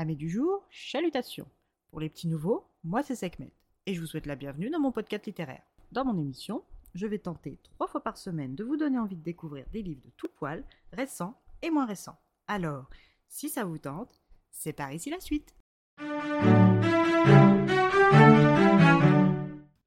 Amis du jour, chalutations. Pour les petits nouveaux, moi c'est Sekhmet et je vous souhaite la bienvenue dans mon podcast littéraire. Dans mon émission, je vais tenter trois fois par semaine de vous donner envie de découvrir des livres de tout poil, récents et moins récents. Alors, si ça vous tente, c'est par ici la suite.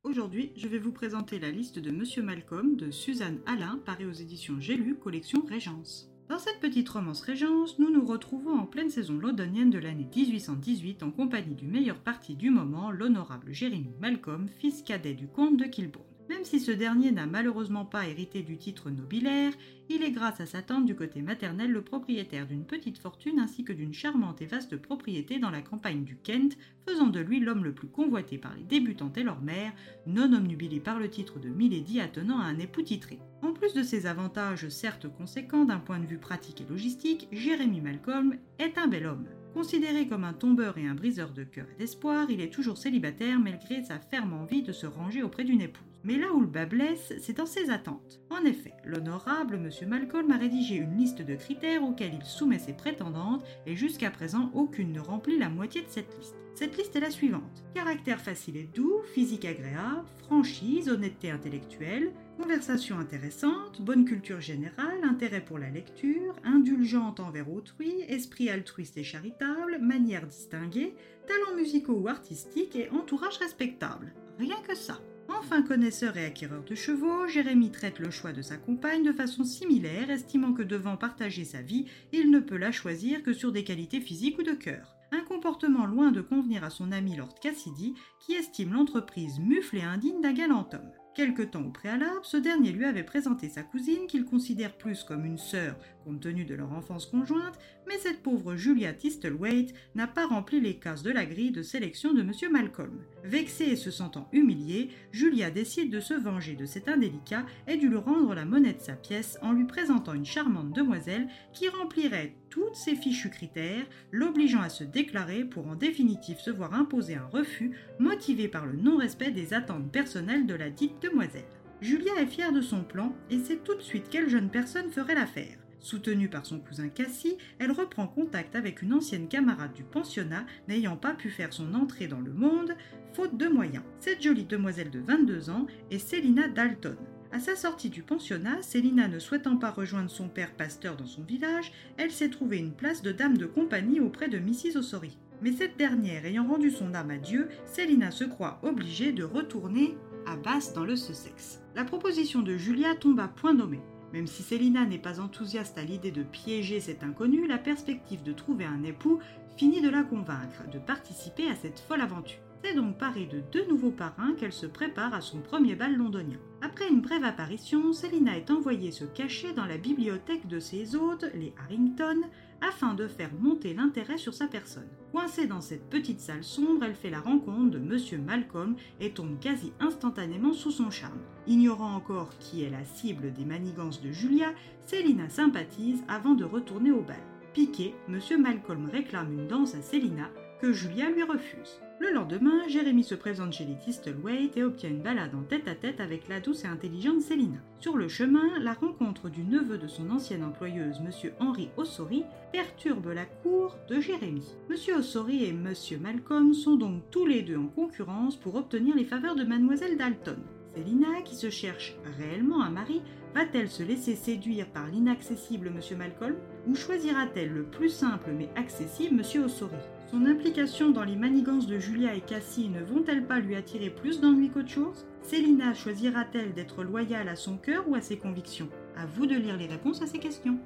Aujourd'hui, je vais vous présenter la liste de Monsieur Malcolm de Suzanne Alain, paru aux éditions J'ai lu, collection Régence. Dans cette petite romance Régence, nous nous retrouvons en pleine saison londonienne de l'année 1818 en compagnie du meilleur parti du moment, l'honorable Jérémy Malcolm, fils cadet du comte de Kilbourne. Même si ce dernier n'a malheureusement pas hérité du titre nobilaire, il est grâce à sa tante du côté maternel le propriétaire d'une petite fortune ainsi que d'une charmante et vaste propriété dans la campagne du Kent, faisant de lui l'homme le plus convoité par les débutantes et leur mère, non omnubilé par le titre de Milady attenant à un époux titré. En plus de ces avantages certes conséquents d'un point de vue pratique et logistique, Jérémy Malcolm est un bel homme. Considéré comme un tombeur et un briseur de cœur et d'espoir, il est toujours célibataire malgré sa ferme envie de se ranger auprès d'une épouse. Mais là où le bas blesse, c'est dans ses attentes. En effet, l'honorable M. Malcolm a rédigé une liste de critères auxquels il soumet ses prétendantes et jusqu'à présent aucune ne remplit la moitié de cette liste. Cette liste est la suivante. Caractère facile et doux, physique agréable, franchise, honnêteté intellectuelle, conversation intéressante, bonne culture générale, intérêt pour la lecture, indulgente envers autrui, esprit altruiste et charitable, manière distinguée, talents musicaux ou artistiques et entourage respectable. Rien que ça. Enfin connaisseur et acquéreur de chevaux, Jérémy traite le choix de sa compagne de façon similaire, estimant que devant partager sa vie, il ne peut la choisir que sur des qualités physiques ou de cœur. Un comportement loin de convenir à son ami Lord Cassidy, qui estime l'entreprise mufle et indigne d'un galant homme. Quelque temps au préalable, ce dernier lui avait présenté sa cousine qu'il considère plus comme une sœur compte tenu de leur enfance conjointe, mais cette pauvre Julia Tistlewaite n'a pas rempli les cases de la grille de sélection de M. Malcolm. Vexée et se sentant humiliée, Julia décide de se venger de cet indélicat et de lui rendre la monnaie de sa pièce en lui présentant une charmante demoiselle qui remplirait toutes ses fichus critères, l'obligeant à se déclarer pour en définitive se voir imposer un refus motivé par le non-respect des attentes personnelles de la dite demoiselle. Julia est fière de son plan et sait tout de suite quelle jeune personne ferait l'affaire. Soutenue par son cousin Cassie, elle reprend contact avec une ancienne camarade du pensionnat n'ayant pas pu faire son entrée dans le monde, faute de moyens. Cette jolie demoiselle de 22 ans est Célina Dalton. À sa sortie du pensionnat, Célina ne souhaitant pas rejoindre son père pasteur dans son village, elle s'est trouvée une place de dame de compagnie auprès de Mrs. Ossory. Mais cette dernière ayant rendu son âme à Dieu, Célina se croit obligée de retourner à Basse dans le Sussex. La proposition de Julia tombe à point nommé. Même si Célina n'est pas enthousiaste à l'idée de piéger cet inconnu, la perspective de trouver un époux finit de la convaincre de participer à cette folle aventure. C'est donc parée de deux nouveaux parrains qu'elle se prépare à son premier bal londonien. Après une brève apparition, Célina est envoyée se cacher dans la bibliothèque de ses hôtes, les Harrington, afin de faire monter l'intérêt sur sa personne. Coincée dans cette petite salle sombre, elle fait la rencontre de Monsieur Malcolm et tombe quasi instantanément sous son charme. Ignorant encore qui est la cible des manigances de Julia, Célina sympathise avant de retourner au bal. Piqué, Monsieur Malcolm réclame une danse à Célina que Julia lui refuse. Le lendemain, Jérémy se présente chez les Tistlewaite et obtient une balade en tête-à-tête avec la douce et intelligente Célina. Sur le chemin, la rencontre du neveu de son ancienne employeuse, M. Henry Ossory, perturbe la cour de Jérémy. M. Ossory et M. Malcolm sont donc tous les deux en concurrence pour obtenir les faveurs de Mademoiselle Dalton. Célina, qui se cherche réellement un mari, va-t-elle se laisser séduire par l'inaccessible M. Malcolm? Ou choisira-t-elle le plus simple mais accessible M. Ossory? Son implication dans les manigances de Julia et Cassie ne vont-elles pas lui attirer plus d'ennuis qu'autre chose? Célina choisira-t-elle d'être loyale à son cœur ou à ses convictions? À vous de lire les réponses à ces questions.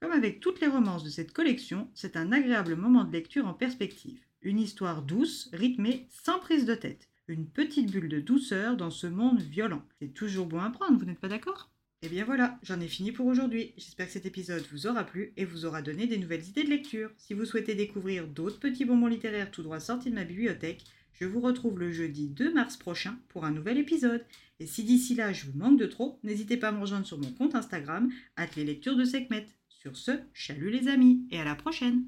Comme avec toutes les romances de cette collection, c'est un agréable moment de lecture en perspective. Une histoire douce, rythmée, sans prise de tête. Une petite bulle de douceur dans ce monde violent. C'est toujours bon à prendre, vous n'êtes pas d'accord? Et eh bien voilà, j'en ai fini pour aujourd'hui. J'espère que cet épisode vous aura plu et vous aura donné des nouvelles idées de lecture. Si vous souhaitez découvrir d'autres petits bonbons littéraires tout droit sortis de ma bibliothèque, je vous retrouve le jeudi 2 mars prochain pour un nouvel épisode. Et si d'ici là je vous manque de trop, n'hésitez pas à me rejoindre sur mon compte Instagram, at les lectures de Sekhmet. Sur ce, chalut les amis et à la prochaine